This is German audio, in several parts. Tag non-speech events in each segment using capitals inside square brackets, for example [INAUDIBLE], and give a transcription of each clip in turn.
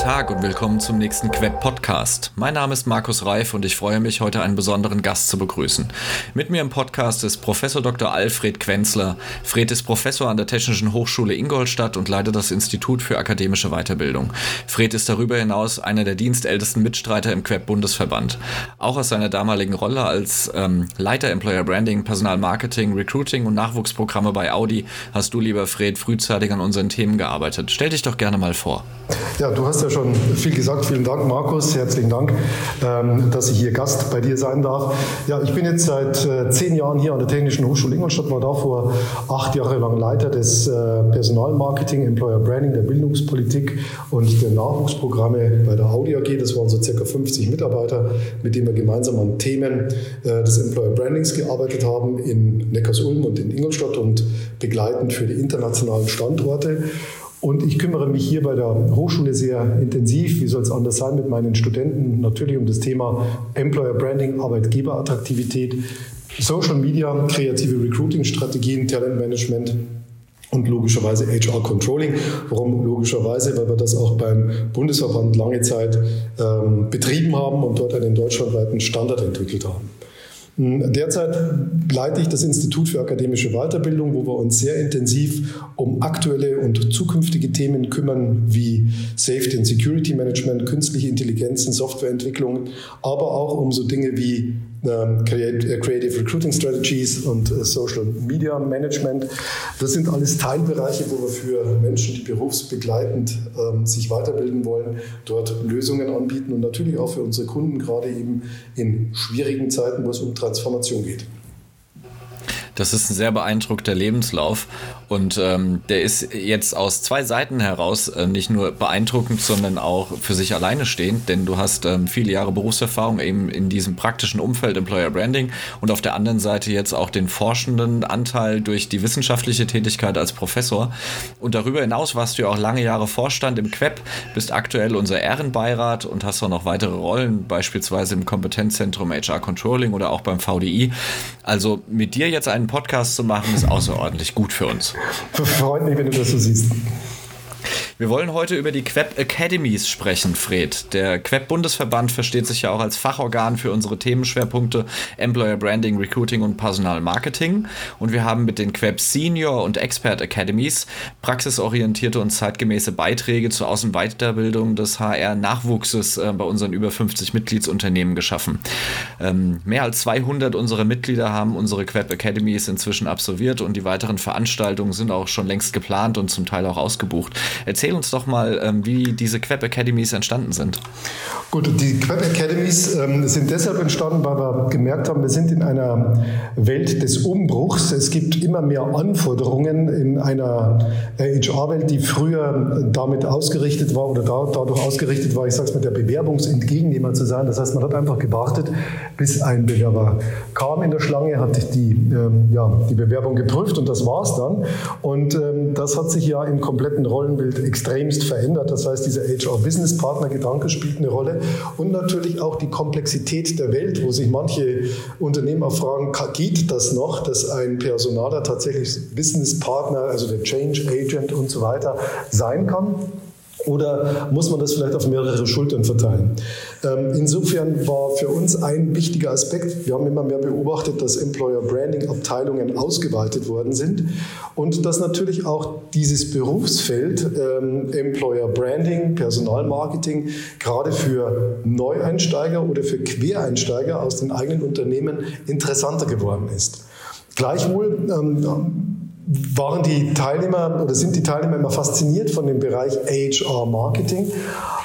Tag und willkommen zum nächsten Queb Podcast. Mein Name ist Markus Reif und ich freue mich, heute einen besonderen Gast zu begrüßen. Mit mir im Podcast ist Professor Dr. Alfred Quenzler. Fred ist Professor an der Technischen Hochschule Ingolstadt und leitet das Institut für akademische Weiterbildung. Fred ist darüber hinaus einer der dienstältesten Mitstreiter im Queb Bundesverband. Auch aus seiner damaligen Rolle als ähm, Leiter Employer Branding, Personalmarketing, Recruiting und Nachwuchsprogramme bei Audi hast du, lieber Fred, frühzeitig an unseren Themen gearbeitet. Stell dich doch gerne mal vor. Ja, du hast ja schon viel gesagt. Vielen Dank, Markus. Herzlichen Dank, ähm, dass ich hier Gast bei dir sein darf. Ja, ich bin jetzt seit äh, zehn Jahren hier an der Technischen Hochschule Ingolstadt, war davor acht Jahre lang Leiter des äh, Personalmarketing, Employer Branding, der Bildungspolitik und der Nachwuchsprogramme bei der Audi AG. Das waren so circa 50 Mitarbeiter, mit denen wir gemeinsam an Themen äh, des Employer Brandings gearbeitet haben in Neckarsulm und in Ingolstadt und begleitend für die internationalen Standorte. Und ich kümmere mich hier bei der Hochschule sehr intensiv, wie soll es anders sein, mit meinen Studenten natürlich um das Thema Employer Branding, Arbeitgeberattraktivität, Social Media, kreative Recruiting-Strategien, Talentmanagement und logischerweise HR Controlling. Warum logischerweise? Weil wir das auch beim Bundesverband lange Zeit ähm, betrieben haben und dort einen deutschlandweiten Standard entwickelt haben. Derzeit leite ich das Institut für akademische Weiterbildung, wo wir uns sehr intensiv um aktuelle und zukünftige Themen kümmern, wie Safety and Security Management, künstliche Intelligenzen, Softwareentwicklung, aber auch um so Dinge wie ähm, äh, Creative Recruiting Strategies und äh, Social Media Management. Das sind alles Teilbereiche, wo wir für Menschen, die berufsbegleitend ähm, sich weiterbilden wollen, dort Lösungen anbieten und natürlich auch für unsere Kunden, gerade eben in schwierigen Zeiten, wo es um Transformation geht. Das ist ein sehr beeindruckter Lebenslauf und ähm, der ist jetzt aus zwei Seiten heraus äh, nicht nur beeindruckend, sondern auch für sich alleine stehend, denn du hast ähm, viele Jahre Berufserfahrung eben in diesem praktischen Umfeld Employer Branding und auf der anderen Seite jetzt auch den forschenden Anteil durch die wissenschaftliche Tätigkeit als Professor. Und darüber hinaus warst du ja auch lange Jahre Vorstand im QEP, bist aktuell unser Ehrenbeirat und hast auch noch weitere Rollen, beispielsweise im Kompetenzzentrum HR Controlling oder auch beim VDI. Also mit dir jetzt einen Podcast zu machen, ist außerordentlich gut für uns. Freut mich, wenn du das so siehst. Wir wollen heute über die Queb Academies sprechen, Fred. Der Queb Bundesverband versteht sich ja auch als Fachorgan für unsere Themenschwerpunkte Employer Branding, Recruiting und Personalmarketing. Und wir haben mit den Queb Senior und Expert Academies praxisorientierte und zeitgemäße Beiträge zur Außen- und Weiterbildung des HR-Nachwuchses äh, bei unseren über 50 Mitgliedsunternehmen geschaffen. Ähm, mehr als 200 unserer Mitglieder haben unsere Queb Academies inzwischen absolviert und die weiteren Veranstaltungen sind auch schon längst geplant und zum Teil auch ausgebucht. Erzähl uns doch mal, ähm, wie diese Queb Academies entstanden sind. Gut, die Queb Academies ähm, sind deshalb entstanden, weil wir gemerkt haben, wir sind in einer Welt des Umbruchs. Es gibt immer mehr Anforderungen in einer HR-Welt, äh, die früher damit ausgerichtet war oder dadurch ausgerichtet war, ich sage es mit der Bewerbungsentgegennehmer zu sein. Das heißt, man hat einfach gewartet, bis ein Bewerber kam in der Schlange, hat die, ähm, ja, die Bewerbung geprüft und das war es dann. Und ähm, das hat sich ja im kompletten Rollenbild Umfeld extremst verändert. Das heißt, dieser HR-Business-Partner-Gedanke spielt eine Rolle und natürlich auch die Komplexität der Welt, wo sich manche Unternehmen auch fragen, geht das noch, dass ein Personaler tatsächlich Business-Partner, also der Change Agent und so weiter sein kann? Oder muss man das vielleicht auf mehrere Schultern verteilen? Ähm, insofern war für uns ein wichtiger Aspekt, wir haben immer mehr beobachtet, dass Employer Branding Abteilungen ausgeweitet worden sind und dass natürlich auch dieses Berufsfeld ähm, Employer Branding, Personalmarketing gerade für Neueinsteiger oder für Quereinsteiger aus den eigenen Unternehmen interessanter geworden ist. Gleichwohl ähm, waren die Teilnehmer oder sind die Teilnehmer immer fasziniert von dem Bereich HR Marketing,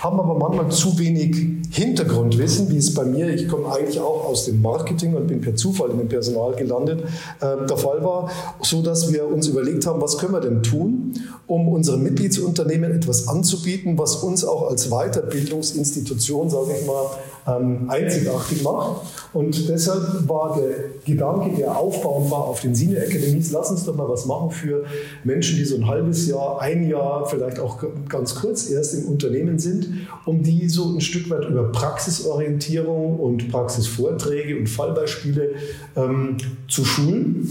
haben aber manchmal zu wenig Hintergrundwissen, wie es bei mir, ich komme eigentlich auch aus dem Marketing und bin per Zufall in dem Personal gelandet, äh, der Fall war, so dass wir uns überlegt haben, was können wir denn tun, um unseren Mitgliedsunternehmen etwas anzubieten, was uns auch als Weiterbildungsinstitution, sage ich mal, ähm, einzigartig macht. Und deshalb war der Gedanke, der aufbaubar auf den Senior Academies, lass uns doch mal was machen für Menschen, die so ein halbes Jahr, ein Jahr, vielleicht auch ganz kurz erst im Unternehmen sind, um die so ein Stück weit über Praxisorientierung und Praxisvorträge und Fallbeispiele ähm, zu schulen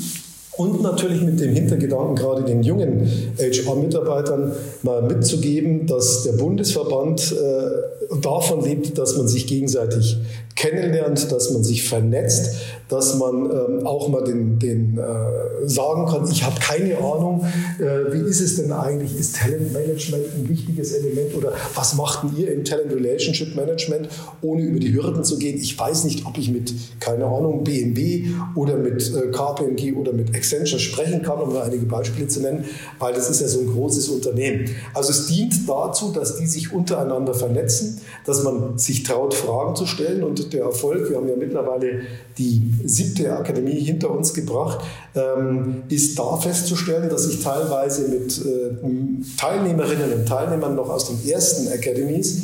Und natürlich mit dem Hintergedanken, gerade den jungen HR-Mitarbeitern mal mitzugeben, dass der Bundesverband äh, davon lebt, dass man sich gegenseitig kennenlernt, dass man sich vernetzt, dass man ähm, auch mal den, den äh, sagen kann, ich habe keine Ahnung, äh, wie ist es denn eigentlich, ist Talentmanagement ein wichtiges Element oder was macht denn ihr im Talent Relationship Management, ohne über die Hürden zu gehen? Ich weiß nicht, ob ich mit, keine Ahnung, BMW oder mit äh, KPMG oder mit Accenture sprechen kann, um nur einige Beispiele zu nennen, weil das ist ja so ein großes Unternehmen. Also es dient dazu, dass die sich untereinander vernetzen, dass man sich traut, Fragen zu stellen und der Erfolg, wir haben ja mittlerweile die siebte Akademie hinter uns gebracht, ähm, ist da festzustellen, dass ich teilweise mit äh, Teilnehmerinnen und Teilnehmern noch aus den ersten Academies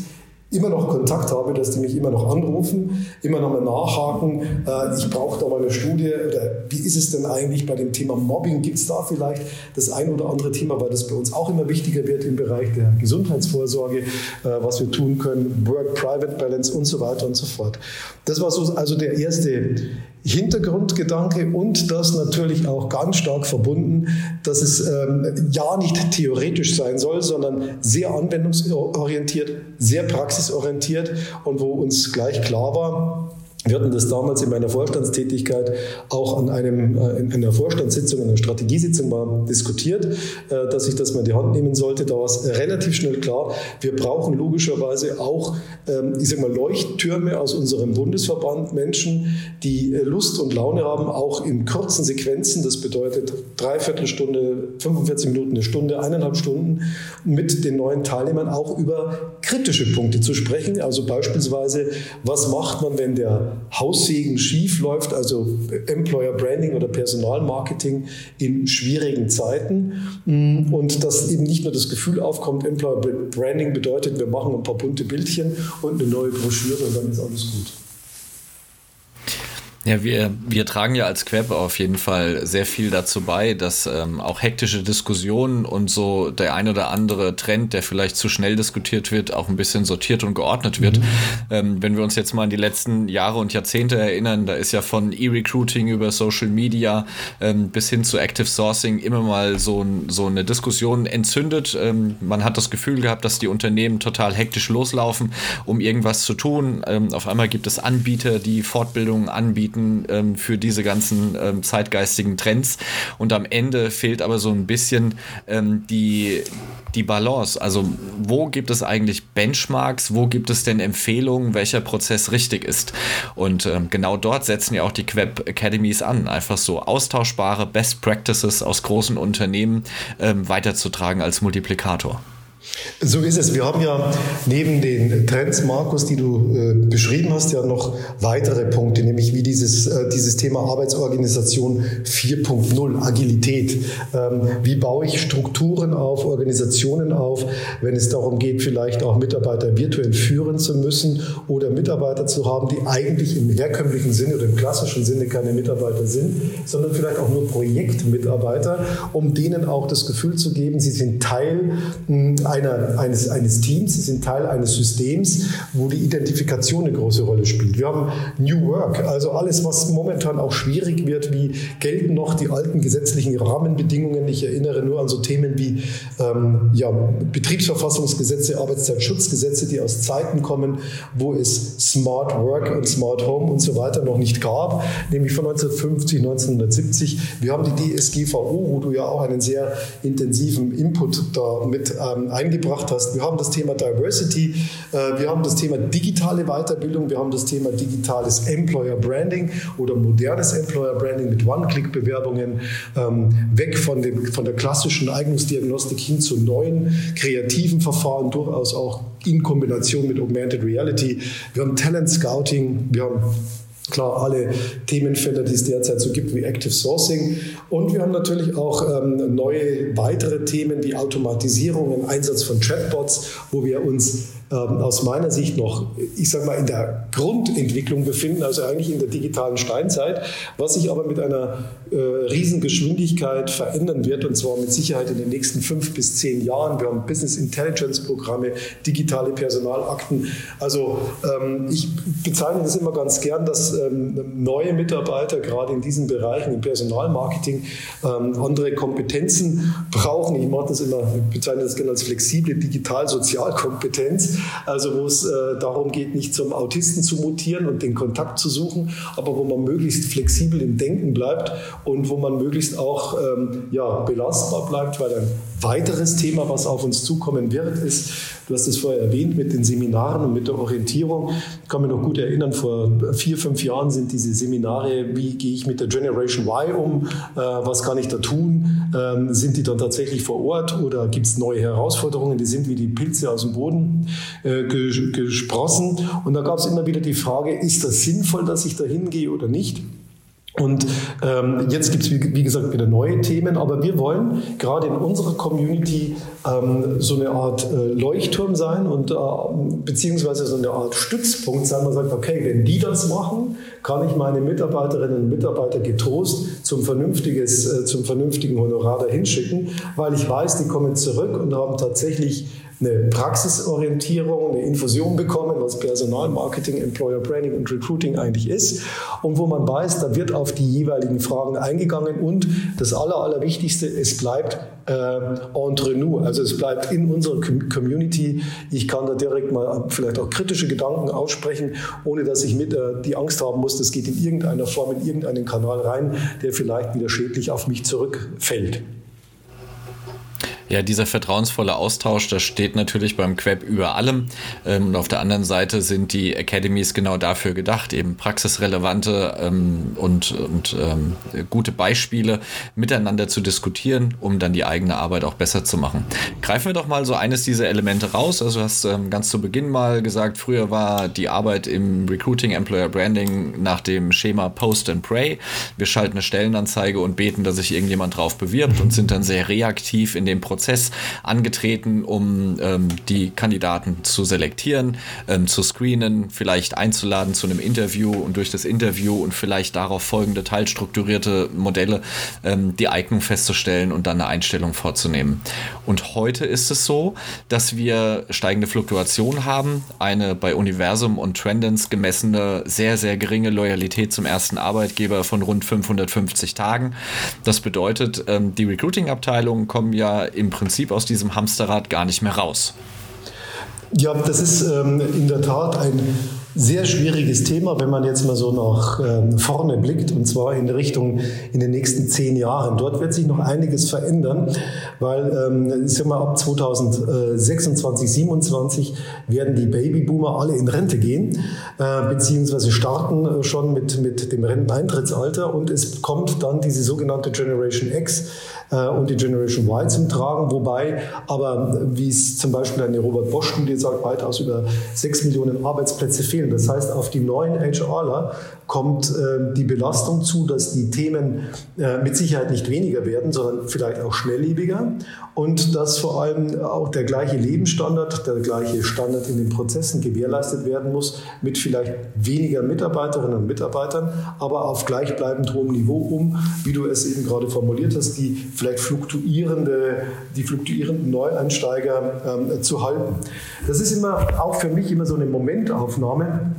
immer noch Kontakt habe, dass die mich immer noch anrufen, immer noch mal nachhaken, äh, ich brauche da mal eine Studie oder wie ist es denn eigentlich bei dem Thema Mobbing? Gibt es da vielleicht das ein oder andere Thema, weil das bei uns auch immer wichtiger wird im Bereich der Gesundheitsvorsorge, äh, was wir tun können, Work-Private-Balance und so weiter und so fort. Das war so also der erste Hintergrundgedanke und das natürlich auch ganz stark verbunden, dass es ähm, ja nicht theoretisch sein soll, sondern sehr anwendungsorientiert, sehr praxisorientiert und wo uns gleich klar war, wir hatten das damals in meiner Vorstandstätigkeit auch an einem, äh, in einer Vorstandssitzung, einer Strategiesitzung mal diskutiert, äh, dass ich das mal in die Hand nehmen sollte. Da war es relativ schnell klar, wir brauchen logischerweise auch, ähm, ich sag mal, Leuchttürme aus unserem Bundesverband, Menschen, die äh, Lust und Laune haben, auch in kurzen Sequenzen, das bedeutet Dreiviertelstunde, 45 Minuten, eine Stunde, eineinhalb Stunden, mit den neuen Teilnehmern auch über kritische Punkte zu sprechen. Also beispielsweise, was macht man, wenn der Haussegen schief läuft, also Employer Branding oder Personalmarketing in schwierigen Zeiten. Mm, und dass eben nicht nur das Gefühl aufkommt, Employer Branding bedeutet, wir machen ein paar bunte Bildchen und eine neue Broschüre und dann ist alles gut. Ja, wir, wir tragen ja als Queb auf jeden Fall sehr viel dazu bei, dass ähm, auch hektische Diskussionen und so der ein oder andere Trend, der vielleicht zu schnell diskutiert wird, auch ein bisschen sortiert und geordnet wird. Mhm. Ähm, wenn wir uns jetzt mal an die letzten Jahre und Jahrzehnte erinnern, da ist ja von E-Recruiting über Social Media ähm, bis hin zu Active Sourcing immer mal so, so eine Diskussion entzündet. Ähm, man hat das Gefühl gehabt, dass die Unternehmen total hektisch loslaufen, um irgendwas zu tun. Ähm, auf einmal gibt es Anbieter, die Fortbildungen anbieten anbieten ähm, für diese ganzen ähm, zeitgeistigen Trends. Und am Ende fehlt aber so ein bisschen ähm, die, die Balance. Also wo gibt es eigentlich Benchmarks? Wo gibt es denn Empfehlungen, welcher Prozess richtig ist? Und ähm, genau dort setzen ja auch die Queb Academies an, einfach so austauschbare Best Practices aus großen Unternehmen ähm, weiterzutragen als Multiplikator. So ist es. Wir haben ja neben den Trends, Markus, die du äh, beschrieben hast, ja noch weitere Punkte, nämlich wie dieses, äh, dieses Thema Arbeitsorganisation 4.0, Agilität. Ähm, wie baue ich Strukturen auf, Organisationen auf, wenn es darum geht, vielleicht auch Mitarbeiter virtuell führen zu müssen oder Mitarbeiter zu haben, die eigentlich im herkömmlichen Sinne oder im klassischen Sinne keine Mitarbeiter sind, sondern vielleicht auch nur Projektmitarbeiter, um denen auch das Gefühl zu geben, sie sind Teil einer einer, eines, eines Teams, sie sind Teil eines Systems, wo die Identifikation eine große Rolle spielt. Wir haben New Work, also alles, was momentan auch schwierig wird, wie gelten noch die alten gesetzlichen Rahmenbedingungen. Ich erinnere nur an so Themen wie ähm, ja, Betriebsverfassungsgesetze, Arbeitszeitschutzgesetze, die aus Zeiten kommen, wo es Smart Work und Smart Home und so weiter noch nicht gab, nämlich von 1950, 1970. Wir haben die DSGVO, wo du ja auch einen sehr intensiven Input da mit ähm, eingebracht hast. Wir haben das Thema Diversity, äh, wir haben das Thema digitale Weiterbildung, wir haben das Thema digitales Employer Branding oder modernes Employer Branding mit One-Click-Bewerbungen, ähm, weg von, dem, von der klassischen Eignungsdiagnostik hin zu neuen kreativen Verfahren, durchaus auch in Kombination mit Augmented Reality. Wir haben Talent Scouting, wir haben klar alle Themenfelder, die es derzeit so gibt, wie Active Sourcing. Und wir haben natürlich auch ähm, neue weitere Themen wie Automatisierung, im Einsatz von Chatbots, wo wir uns aus meiner Sicht noch, ich sage mal, in der Grundentwicklung befinden, also eigentlich in der digitalen Steinzeit, was sich aber mit einer äh, Riesengeschwindigkeit verändern wird und zwar mit Sicherheit in den nächsten fünf bis zehn Jahren. Wir haben Business Intelligence Programme, digitale Personalakten. Also ähm, ich bezeichne das immer ganz gern, dass ähm, neue Mitarbeiter gerade in diesen Bereichen im Personalmarketing ähm, andere Kompetenzen brauchen. Ich mache das immer, ich bezeichne das gerne als flexible Digital-Sozialkompetenz, also wo es äh, darum geht, nicht zum Autisten zu mutieren und den Kontakt zu suchen, aber wo man möglichst flexibel im Denken bleibt und wo man möglichst auch ähm, ja, belastbar bleibt, weil ein weiteres Thema, was auf uns zukommen wird, ist, du hast es vorher erwähnt, mit den Seminaren und mit der Orientierung. Ich kann mich noch gut erinnern, vor vier, fünf Jahren sind diese Seminare, wie gehe ich mit der Generation Y um, äh, was kann ich da tun, ähm, sind die dann tatsächlich vor Ort oder gibt es neue Herausforderungen, die sind wie die Pilze aus dem Boden äh, gesprossen. Und da gab es immer wieder die Frage, ist das sinnvoll, dass ich da hingehe oder nicht? Und ähm, jetzt gibt es, wie, wie, gesagt, wieder neue Themen, aber wir wollen gerade in unserer Community ähm, so eine Art äh, Leuchtturm sein und äh, beziehungsweise so eine Art Stützpunkt sein. Man sagt, okay, wenn die das machen, kann ich meine Mitarbeiterinnen und Mitarbeiter getrost zum, vernünftiges, äh, zum vernünftigen Honorar dahin schicken, weil ich weiß, die kommen zurück und haben tatsächlich eine Praxisorientierung, eine Infusion bekommen, was Personalmarketing, Employer Branding und Recruiting eigentlich ist und wo man weiß, da wird auf die jeweiligen Fragen eingegangen und das Aller, Allerwichtigste, es bleibt äh, entre nous, also es bleibt in unserer Community. Ich kann da direkt mal vielleicht auch kritische Gedanken aussprechen, ohne dass ich mit äh, die Angst haben muss, das geht in irgendeiner Form in irgendeinen Kanal rein, der vielleicht wieder schädlich auf mich zurückfällt. Ja, dieser vertrauensvolle Austausch, das steht natürlich beim Queb über allem. Ähm, und auf der anderen Seite sind die Academies genau dafür gedacht, eben praxisrelevante ähm, und, und ähm, gute Beispiele miteinander zu diskutieren, um dann die eigene Arbeit auch besser zu machen. Greifen wir doch mal so eines dieser Elemente raus. Also du hast ähm, ganz zu Beginn mal gesagt, früher war die Arbeit im Recruiting, Employer Branding nach dem Schema Post and Pray. Wir schalten eine Stellenanzeige und beten, dass sich irgendjemand drauf bewirbt und sind dann sehr reaktiv in dem Prozess Prozess angetreten, um ähm, die Kandidaten zu selektieren, ähm, zu screenen, vielleicht einzuladen zu einem Interview und durch das Interview und vielleicht darauf folgende teilstrukturierte Modelle ähm, die Eignung festzustellen und dann eine Einstellung vorzunehmen. Und heute ist es so, dass wir steigende Fluktuation haben, eine bei Universum und Trendens gemessene sehr, sehr geringe Loyalität zum ersten Arbeitgeber von rund 550 Tagen. Das bedeutet, ähm, die Recruiting-Abteilungen kommen ja im Prinzip aus diesem Hamsterrad gar nicht mehr raus. Ja, das ist ähm, in der Tat ein sehr schwieriges Thema, wenn man jetzt mal so nach ähm, vorne blickt, und zwar in Richtung in den nächsten zehn Jahren. Dort wird sich noch einiges verändern, weil ähm, ich sag ab 2026, 27 werden die Babyboomer alle in Rente gehen, äh, beziehungsweise starten äh, schon mit, mit dem Renteneintrittsalter und es kommt dann diese sogenannte Generation X äh, und die Generation Y zum Tragen, wobei aber, wie es zum Beispiel eine Robert-Bosch-Studie sagt, weitaus über sechs Millionen Arbeitsplätze fehlen. Das heißt, auf die neuen HRler kommt äh, die Belastung zu, dass die Themen äh, mit Sicherheit nicht weniger werden, sondern vielleicht auch schnelllebiger und dass vor allem auch der gleiche Lebensstandard, der gleiche Standard in den Prozessen gewährleistet werden muss, mit vielleicht weniger Mitarbeiterinnen und Mitarbeitern, aber auf gleichbleibend hohem Niveau, um, wie du es eben gerade formuliert hast, die vielleicht fluktuierende, die fluktuierenden Neueinsteiger ähm, zu halten. Das ist immer auch für mich immer so eine Momentaufnahme.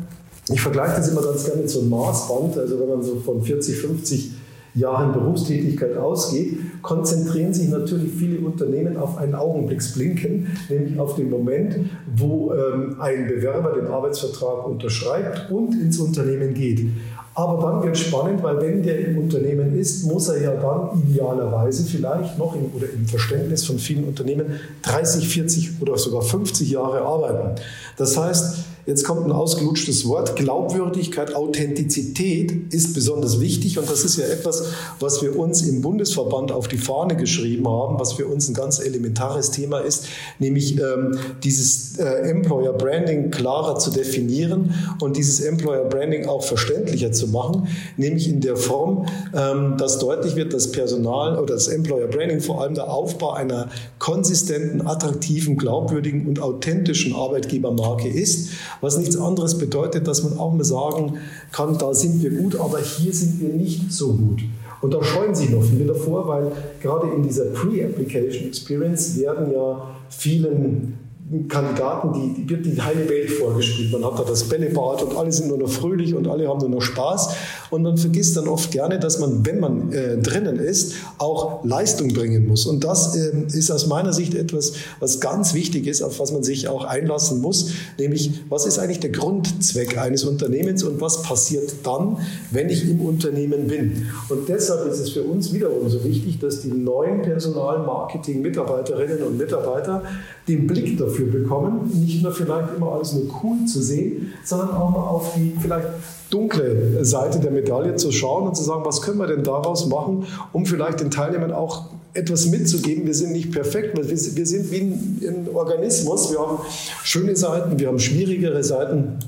Ich vergleiche das immer ganz gerne mit so einem Maßband, also wenn man so von 40, 50 Jahren Berufstätigkeit ausgeht, konzentrieren sich natürlich viele Unternehmen auf einen Augenblicksblinken, nämlich auf den Moment, wo ähm, ein Bewerber den Arbeitsvertrag unterschreibt und ins Unternehmen geht. Aber dann wird spannend, weil wenn der im Unternehmen ist, muss er ja dann idealerweise vielleicht noch im, oder im Verständnis von vielen Unternehmen 30, 40 oder sogar 50 Jahre arbeiten. Das heißt, Jetzt kommt ein ausgelutschtes Wort. Glaubwürdigkeit, Authentizität ist besonders wichtig. Und das ist ja etwas, was wir uns im Bundesverband auf die Fahne geschrieben haben, was für uns ein ganz elementares Thema ist, nämlich ähm, dieses äh, Employer Branding klarer zu definieren und dieses Employer Branding auch verständlicher zu machen, nämlich in der Form, ähm, dass deutlich wird, dass Personal oder das Employer Branding vor allem der Aufbau einer konsistenten, attraktiven, glaubwürdigen und authentischen Arbeitgebermarke ist, was nichts anderes bedeutet, dass man auch mal sagen kann, da sind wir gut, aber hier sind wir nicht so gut. Und da scheuen sich noch viele davor, weil gerade in dieser Pre-Application Experience werden ja vielen Kandidaten, die, die wird die heile Welt vorgespielt. Man hat da das Bällebad und alle sind nur noch fröhlich und alle haben nur noch Spaß. Und man vergisst dann oft gerne, dass man, wenn man äh, drinnen ist, auch Leistung bringen muss. Und das äh, ist aus meiner Sicht etwas, was ganz wichtig ist, auf was man sich auch einlassen muss. Nämlich, was ist eigentlich der Grundzweck eines Unternehmens und was passiert dann, wenn ich im Unternehmen bin? Und deshalb ist es für uns wiederum so wichtig, dass die neuen Personalmarketing-Mitarbeiterinnen und Mitarbeiter den Blick dafür bekommen, nicht nur vielleicht immer alles nur cool zu sehen, sondern auch mal auf die vielleicht dunkle Seite der Medaille zu schauen und zu sagen, was können wir denn daraus machen, um vielleicht den Teilnehmern auch etwas mitzugeben. Wir sind nicht perfekt, wir, sind wie ein Organismus. Wir haben schöne Seiten, wir haben schwierigere Seiten.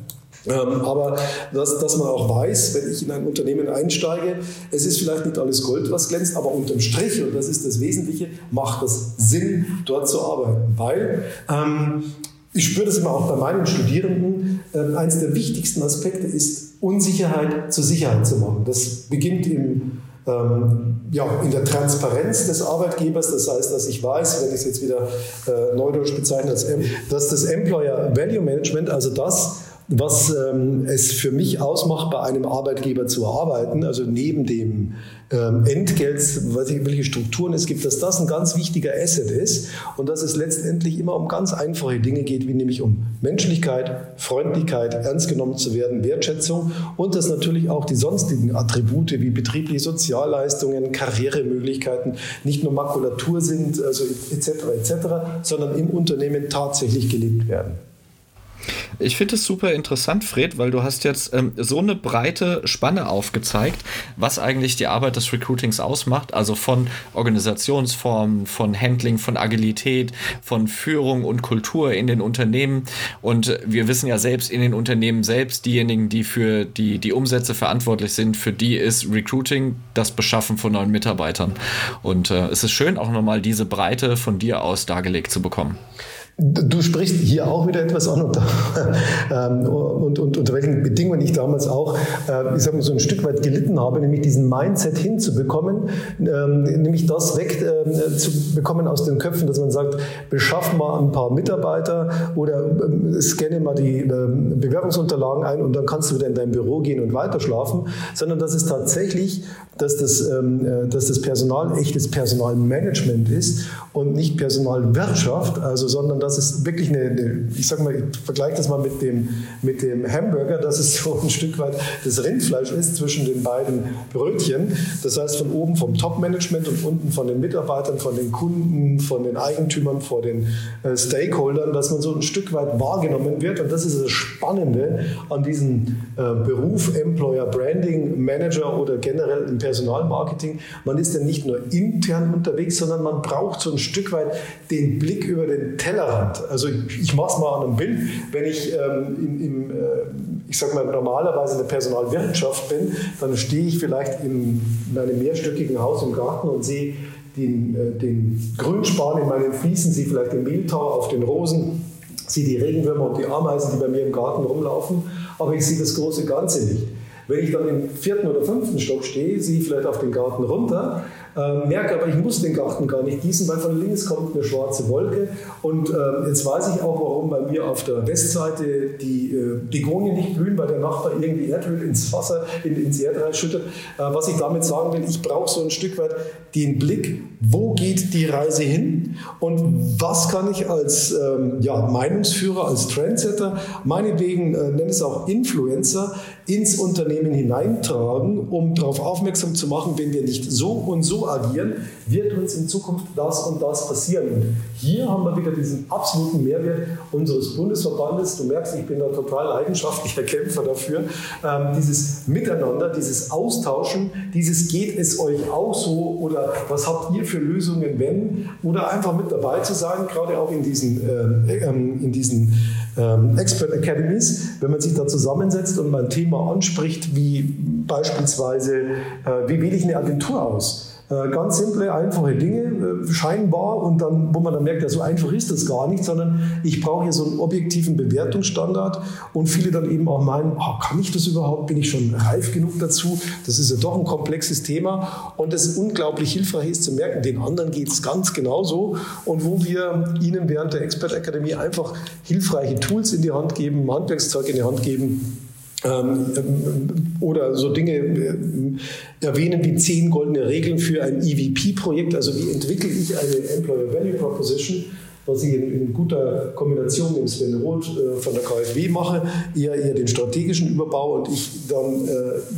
Ähm, aber dass, dass man auch weiß, wenn ich in ein Unternehmen einsteige, es ist vielleicht nicht alles Gold, was glänzt, aber unterm Strich, und das ist das Wesentliche, macht es Sinn, dort zu arbeiten. Weil ähm, ich spüre das immer auch bei meinen Studierenden, äh, eines der wichtigsten Aspekte ist, Unsicherheit zur Sicherheit zu machen. Das beginnt im ähm, ja, in der Transparenz des Arbeitgebers, das heißt, dass ich weiß, wenn ich es jetzt wieder äh, neudeutsch bezeichne, dass das Employer Value Management, also das, was ähm, es für mich ausmacht, bei einem Arbeitgeber zu arbeiten, also neben dem ähm, Entgelt, welche Strukturen es gibt, dass das ein ganz wichtiger Asset ist und dass es letztendlich immer um ganz einfache Dinge geht, wie nämlich um Menschlichkeit, Freundlichkeit, ernst genommen zu werden, Wertschätzung und dass natürlich auch die sonstigen Attribute wie betriebliche Sozialleistungen, Karrieremöglichkeiten nicht nur Makulatur sind, also etc. etc., sondern im Unternehmen tatsächlich gelebt werden. Ich finde es super interessant, Fred, weil du hast jetzt ähm, so eine breite Spanne aufgezeigt, was eigentlich die Arbeit des Recruitings ausmacht. Also von Organisationsformen, von Handling, von Agilität, von Führung und Kultur in den Unternehmen. Und wir wissen ja selbst in den Unternehmen selbst, diejenigen, die für die, die Umsätze verantwortlich sind, für die ist Recruiting das Beschaffen von neuen Mitarbeitern. Und äh, es ist schön, auch nochmal diese Breite von dir aus dargelegt zu bekommen. Du sprichst hier auch wieder etwas an und, [LAUGHS] ähm, und, und, unter welchen Bedingungen ich damals auch, äh, ich sag mal, so ein Stück weit gelitten habe, nämlich diesen Mindset hinzubekommen, ähm, nämlich das wegzubekommen ähm, aus den Köpfen, dass man sagt, beschaff mal ein paar Mitarbeiter oder scanne mal die Bewerbungsunterlagen ein und dann kannst du wieder in dein Büro gehen und weiter schlafen, sondern dass es tatsächlich, dass das, äh, dass das Personal echtes Personalmanagement ist und nicht Personalwirtschaft, also sondern dass es wirklich eine, eine, ich sag mal, ich vergleiche das mal mit dem, mit dem Hamburger, dass es so ein Stück weit das Rindfleisch ist zwischen den beiden Brötchen. Das heißt, von oben vom Top-Management und unten von den Mitarbeitern, von den Kunden, von den Eigentümern, von den äh, Stakeholdern, dass man so ein Stück weit wahrgenommen wird. Und das ist das Spannende an diesem äh, Beruf Employer Branding Manager oder generell im Personalmarketing. Man ist ja nicht nur intern unterwegs, sondern man braucht so ein Stück weit den Blick über den Tellerrand Tellerrand. Also ich, ich mache es mal an einem Bild. Wenn ich ähm, im, im äh, ich sag mal, normalerweise in der Personalwirtschaft bin, dann stehe ich vielleicht in, in einem mehrstöckigen Haus im Garten und sehe den, äh, den Grünspan in meinen Fliesen, sehe vielleicht den Mehltau auf den Rosen, sehe die Regenwürmer und die Ameisen, die bei mir im Garten rumlaufen, aber ich sehe das große Ganze nicht. Wenn ich dann im vierten oder fünften Stock stehe, sehe ich vielleicht auf den Garten runter äh, merke aber, ich muss den Garten gar nicht gießen, weil von links kommt eine schwarze Wolke. Und äh, jetzt weiß ich auch, warum bei mir auf der Westseite die äh, nicht blühen, weil der Nachbar irgendwie Erdöl ins Wasser, in, ins Erdreich schüttet. Äh, was ich damit sagen will, ich brauche so ein Stück weit den Blick, wo geht die Reise hin und was kann ich als ähm, ja, Meinungsführer, als Trendsetter, meinetwegen äh, nenne es auch Influencer, ins Unternehmen hineintragen, um darauf aufmerksam zu machen, wenn wir nicht so und so agieren, wird uns in Zukunft das und das passieren. Und hier haben wir wieder diesen absoluten Mehrwert unseres Bundesverbandes. Du merkst, ich bin da total leidenschaftlicher [LAUGHS] Kämpfer dafür. Ähm, dieses Miteinander, dieses Austauschen, dieses geht es euch auch so oder was habt ihr für Lösungen, wenn? Oder einfach mit dabei zu sein, gerade auch in diesen, äh, ähm, in diesen ähm, Expert Academies, wenn man sich da zusammensetzt und mal ein Thema anspricht, wie beispielsweise, äh, wie wähle ich eine Agentur aus? Äh, ganz simple, einfache Dinge, äh, scheinbar, und dann, wo man dann merkt, ja, so einfach ist das gar nicht, sondern ich brauche hier so einen objektiven Bewertungsstandard. Und viele dann eben auch meinen, oh, kann ich das überhaupt, bin ich schon reif genug dazu? Das ist ja doch ein komplexes Thema. Und das unglaublich hilfreich ist zu merken, den anderen geht es ganz genauso. Und wo wir ihnen während der Expert Akademie einfach hilfreiche Tools in die Hand geben, Handwerkszeug in die Hand geben, oder so Dinge äh, erwähnen wie zehn goldene Regeln für ein EVP-Projekt. Also wie entwickle ich eine Employer Value Proposition, was ich in, in guter Kombination mit Sven Roth äh, von der KfW mache, eher, eher den strategischen Überbau und ich dann äh,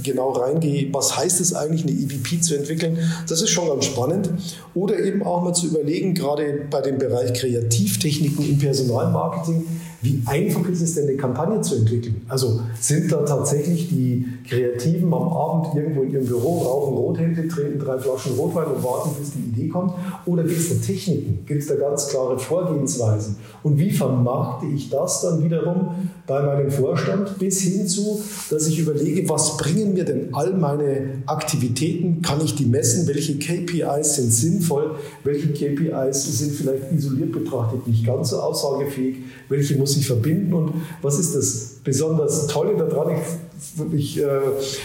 genau reingehe, was heißt es eigentlich, eine EVP zu entwickeln. Das ist schon ganz spannend. Oder eben auch mal zu überlegen, gerade bei dem Bereich Kreativtechniken im Personalmarketing, wie einfach ist es denn, eine Kampagne zu entwickeln? Also sind da tatsächlich die Kreativen am Abend irgendwo in ihrem Büro, rauchen Rothände, treten drei Flaschen Rotwein und warten, bis die Idee kommt? Oder gibt es da Techniken? Gibt es da ganz klare Vorgehensweisen? Und wie vermarkte ich das dann wiederum bei meinem Vorstand bis hin zu, dass ich überlege, was bringen mir denn all meine Aktivitäten? Kann ich die messen? Welche KPIs sind sinnvoll? Welche KPIs sind vielleicht isoliert betrachtet nicht ganz so aussagefähig? Welche muss ich verbinden? Und was ist das besonders Tolle daran? Ich ich äh,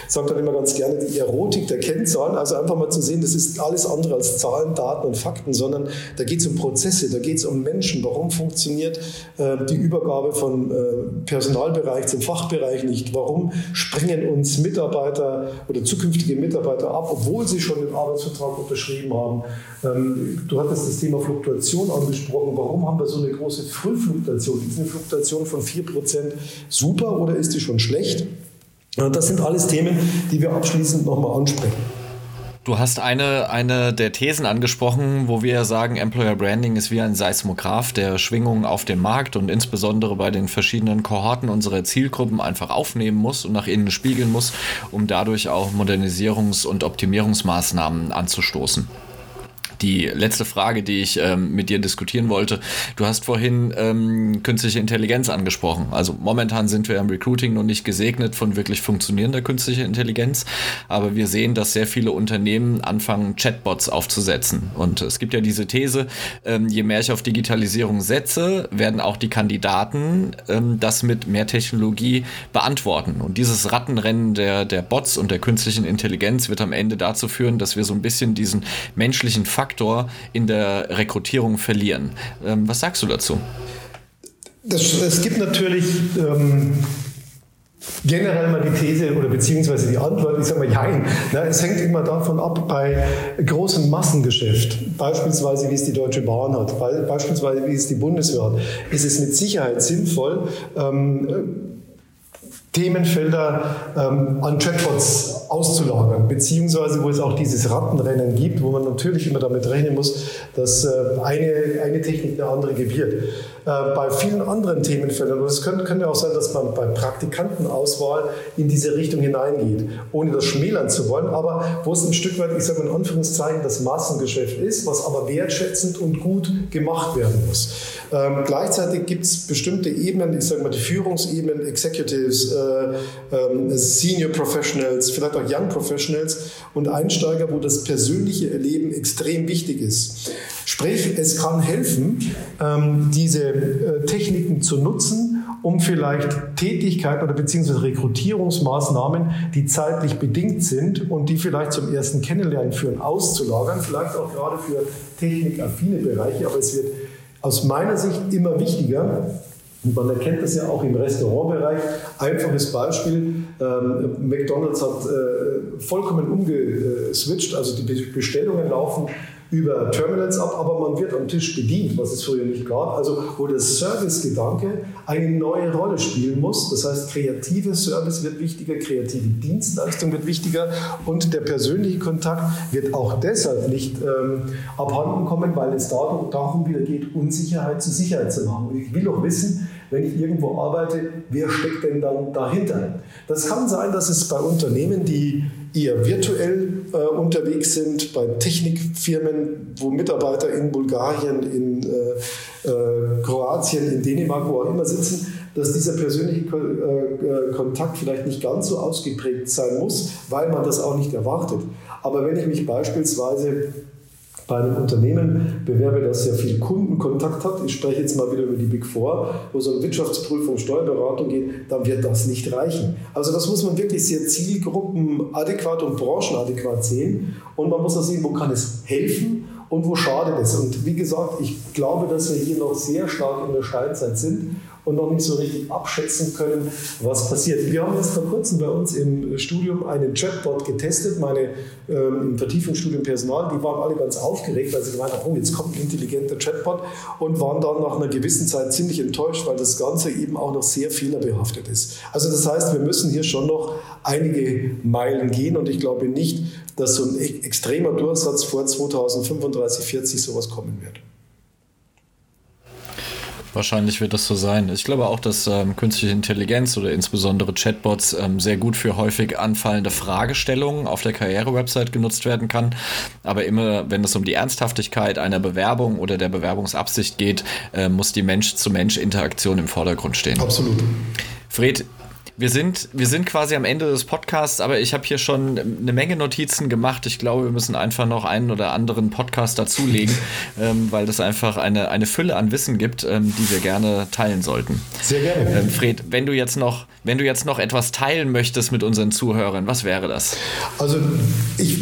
sage dann immer ganz gerne die Erotik der Kennzahlen, also einfach mal zu sehen, das ist alles andere als Zahlen, Daten und Fakten, sondern da geht es um Prozesse, da geht es um Menschen. Warum funktioniert äh, die Übergabe von äh, Personalbereich zum Fachbereich nicht? Warum springen uns Mitarbeiter oder zukünftige Mitarbeiter ab, obwohl sie schon den Arbeitsvertrag unterschrieben haben? Ähm, du hattest das Thema Fluktuation angesprochen. Warum haben wir so eine große Frühfluktuation? Ist eine Fluktuation von 4% super oder ist die schon schlecht? Das sind alles Themen, die wir abschließend nochmal ansprechen. Du hast eine, eine der Thesen angesprochen, wo wir sagen, Employer Branding ist wie ein Seismograph, der Schwingungen auf dem Markt und insbesondere bei den verschiedenen Kohorten unserer Zielgruppen einfach aufnehmen muss und nach innen spiegeln muss, um dadurch auch Modernisierungs- und Optimierungsmaßnahmen anzustoßen die letzte Frage, die ich ähm, mit dir diskutieren wollte. Du hast vorhin ähm, künstliche Intelligenz angesprochen. Also momentan sind wir im Recruiting noch nicht gesegnet von wirklich funktionierender künstlicher Intelligenz, aber wir sehen, dass sehr viele Unternehmen anfangen, Chatbots aufzusetzen. Und es gibt ja diese These, ähm, je mehr ich auf Digitalisierung setze, werden auch die Kandidaten ähm, das mit mehr Technologie beantworten. Und dieses Rattenrennen der, der Bots und der künstlichen Intelligenz wird am Ende dazu führen, dass wir so ein bisschen diesen menschlichen Faktor Faktor in der Rekrutierung verlieren. Ähm, was sagst du dazu? Das, es gibt natürlich ähm, generell mal die These oder beziehungsweise die Antwort, ich sage mal Jein. Na, es hängt immer davon ab, bei großem Massengeschäft, beispielsweise wie es die Deutsche Bahn hat, beispielsweise wie es die Bundeswehr hat, ist es mit Sicherheit sinnvoll, ähm, Themenfelder ähm, an Chatbots auszulagern, beziehungsweise wo es auch dieses Rattenrennen gibt, wo man natürlich immer damit rechnen muss, dass äh, eine, eine Technik eine andere gebiert. Äh, bei vielen anderen Themenfeldern, und es könnte, könnte auch sein, dass man bei Praktikantenauswahl in diese Richtung hineingeht, ohne das schmälern zu wollen, aber wo es ein Stück weit, ich sage mal in Anführungszeichen, das Massengeschäft ist, was aber wertschätzend und gut gemacht werden muss. Ähm, gleichzeitig gibt es bestimmte Ebenen, ich sage mal die Führungsebenen, Executives, äh, äh, Senior Professionals, vielleicht auch Young Professionals und Einsteiger, wo das persönliche Erleben extrem wichtig ist. Sprich, es kann helfen, ähm, diese äh, Techniken zu nutzen, um vielleicht Tätigkeiten oder beziehungsweise Rekrutierungsmaßnahmen, die zeitlich bedingt sind und die vielleicht zum ersten Kennenlernen führen, auszulagern, vielleicht auch gerade für technikaffine Bereiche, aber es wird aus meiner Sicht immer wichtiger. Und man erkennt das ja auch im Restaurantbereich. Einfaches Beispiel, ähm, McDonald's hat äh, vollkommen umgeswitcht, also die Bestellungen laufen über Terminals ab, aber man wird am Tisch bedient, was es früher nicht gab. Also wo der Service-Gedanke eine neue Rolle spielen muss. Das heißt, kreative Service wird wichtiger, kreative Dienstleistung wird wichtiger und der persönliche Kontakt wird auch deshalb nicht ähm, abhanden kommen, weil es darum, darum wieder geht, Unsicherheit zu Sicherheit zu machen. Und ich will auch wissen, wenn ich irgendwo arbeite, wer steckt denn dann dahinter? Das kann sein, dass es bei Unternehmen, die eher virtuell äh, unterwegs sind, bei Technikfirmen, wo Mitarbeiter in Bulgarien, in äh, äh, Kroatien, in Dänemark, wo auch immer sitzen, dass dieser persönliche äh, äh, Kontakt vielleicht nicht ganz so ausgeprägt sein muss, weil man das auch nicht erwartet. Aber wenn ich mich beispielsweise bei einem Unternehmen bewerbe, das sehr viel Kundenkontakt hat, ich spreche jetzt mal wieder über die Big Four, wo es um Wirtschaftsprüfung, Steuerberatung geht, dann wird das nicht reichen. Also das muss man wirklich sehr zielgruppenadäquat und branchenadäquat sehen und man muss auch sehen, wo kann es helfen und wo schadet es. Und wie gesagt, ich glaube, dass wir hier noch sehr stark in der Steinzeit sind und noch nicht so richtig abschätzen können, was passiert. Wir haben jetzt vor kurzem bei uns im Studium einen Chatbot getestet, meine ähm, im Vertiefungsstudium Personal, die waren alle ganz aufgeregt, weil sie gemeint haben, oh, jetzt kommt ein intelligenter Chatbot und waren dann nach einer gewissen Zeit ziemlich enttäuscht, weil das Ganze eben auch noch sehr fehlerbehaftet ist. Also das heißt, wir müssen hier schon noch einige Meilen gehen und ich glaube nicht, dass so ein extremer Durchsatz vor 2035, 40 sowas kommen wird. Wahrscheinlich wird das so sein. Ich glaube auch, dass ähm, künstliche Intelligenz oder insbesondere Chatbots ähm, sehr gut für häufig anfallende Fragestellungen auf der Karriere-Website genutzt werden kann. Aber immer, wenn es um die Ernsthaftigkeit einer Bewerbung oder der Bewerbungsabsicht geht, äh, muss die Mensch-zu-Mensch-Interaktion im Vordergrund stehen. Absolut. Fred, wir sind, wir sind quasi am Ende des Podcasts, aber ich habe hier schon eine Menge Notizen gemacht. Ich glaube, wir müssen einfach noch einen oder anderen Podcast dazulegen, [LAUGHS] ähm, weil es einfach eine, eine Fülle an Wissen gibt, ähm, die wir gerne teilen sollten. Sehr gerne. Ähm, Fred, wenn du jetzt noch, wenn du jetzt noch etwas teilen möchtest mit unseren Zuhörern, was wäre das? Also ich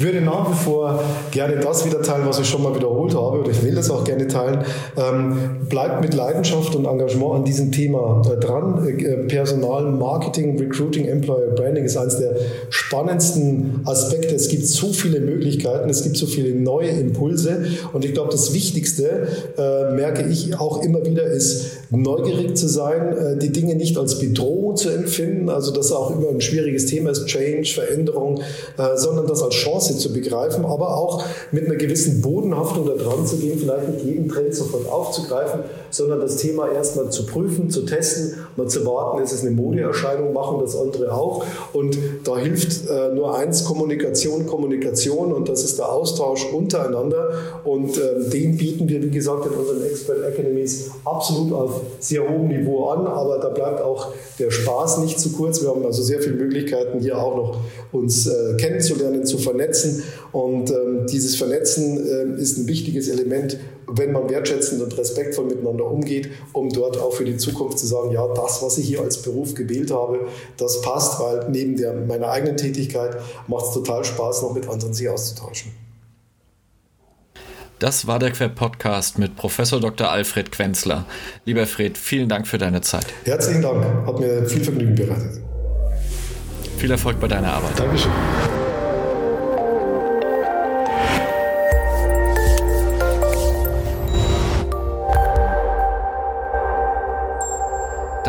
würde nach wie vor gerne das wieder teilen, was ich schon mal wiederholt habe, oder ich will das auch gerne teilen. Ähm, bleibt mit Leidenschaft und Engagement an diesem Thema äh, dran. Äh, Personal, Marketing, Recruiting, Employer Branding ist eines der spannendsten Aspekte. Es gibt so viele Möglichkeiten, es gibt so viele neue Impulse und ich glaube, das Wichtigste, äh, merke ich auch immer wieder, ist neugierig zu sein, äh, die Dinge nicht als Bedrohung zu empfinden, also das auch immer ein schwieriges Thema ist, Change, Veränderung, äh, sondern das als Chance zu begreifen, aber auch mit einer gewissen Bodenhaftung da dran zu gehen, vielleicht nicht jeden Trend sofort aufzugreifen, sondern das Thema erstmal zu prüfen, zu testen, mal zu warten, ist es eine Modeerscheinung, machen das andere auch. Und da hilft äh, nur eins, Kommunikation, Kommunikation und das ist der Austausch untereinander. Und äh, den bieten wir, wie gesagt, in unseren Expert Academies absolut auf sehr hohem Niveau an, aber da bleibt auch der Spaß nicht zu kurz. Wir haben also sehr viele Möglichkeiten, hier auch noch uns äh, kennenzulernen, zu vernetzen. Und ähm, dieses Vernetzen äh, ist ein wichtiges Element, wenn man wertschätzend und respektvoll miteinander umgeht, um dort auch für die Zukunft zu sagen, ja, das, was ich hier als Beruf gewählt habe, das passt, weil neben der, meiner eigenen Tätigkeit macht es total Spaß, noch mit anderen sich auszutauschen. Das war der Quer-Podcast mit Professor Dr. Alfred Quenzler. Lieber Fred, vielen Dank für deine Zeit. Herzlichen Dank, hat mir viel Vergnügen bereitet. Viel Erfolg bei deiner Arbeit. Dankeschön.